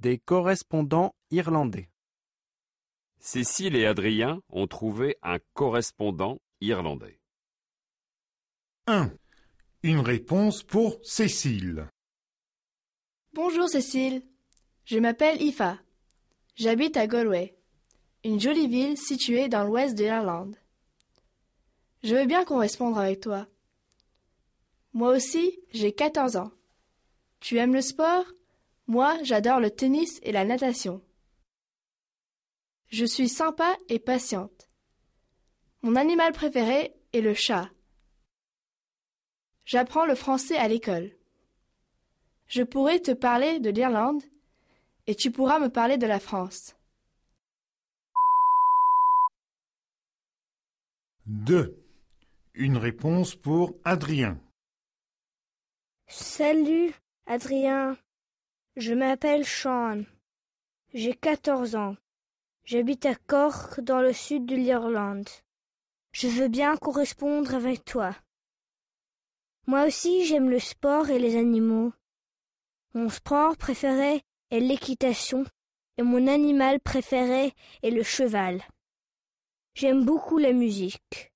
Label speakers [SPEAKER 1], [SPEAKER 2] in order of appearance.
[SPEAKER 1] Des correspondants irlandais.
[SPEAKER 2] Cécile et Adrien ont trouvé un correspondant irlandais.
[SPEAKER 3] 1. Une réponse pour Cécile.
[SPEAKER 4] Bonjour Cécile, je m'appelle Ifa. J'habite à Galway, une jolie ville située dans l'ouest de l'Irlande. Je veux bien correspondre avec toi. Moi aussi, j'ai 14 ans. Tu aimes le sport? Moi, j'adore le tennis et la natation. Je suis sympa et patiente. Mon animal préféré est le chat. J'apprends le français à l'école. Je pourrais te parler de l'Irlande et tu pourras me parler de la France.
[SPEAKER 3] 2. Une réponse pour Adrien.
[SPEAKER 5] Salut, Adrien. Je m'appelle Sean. J'ai 14 ans. J'habite à Cork, dans le sud de l'Irlande. Je veux bien correspondre avec toi. Moi aussi, j'aime le sport et les animaux. Mon sport préféré est l'équitation et mon animal préféré est le cheval. J'aime beaucoup la musique.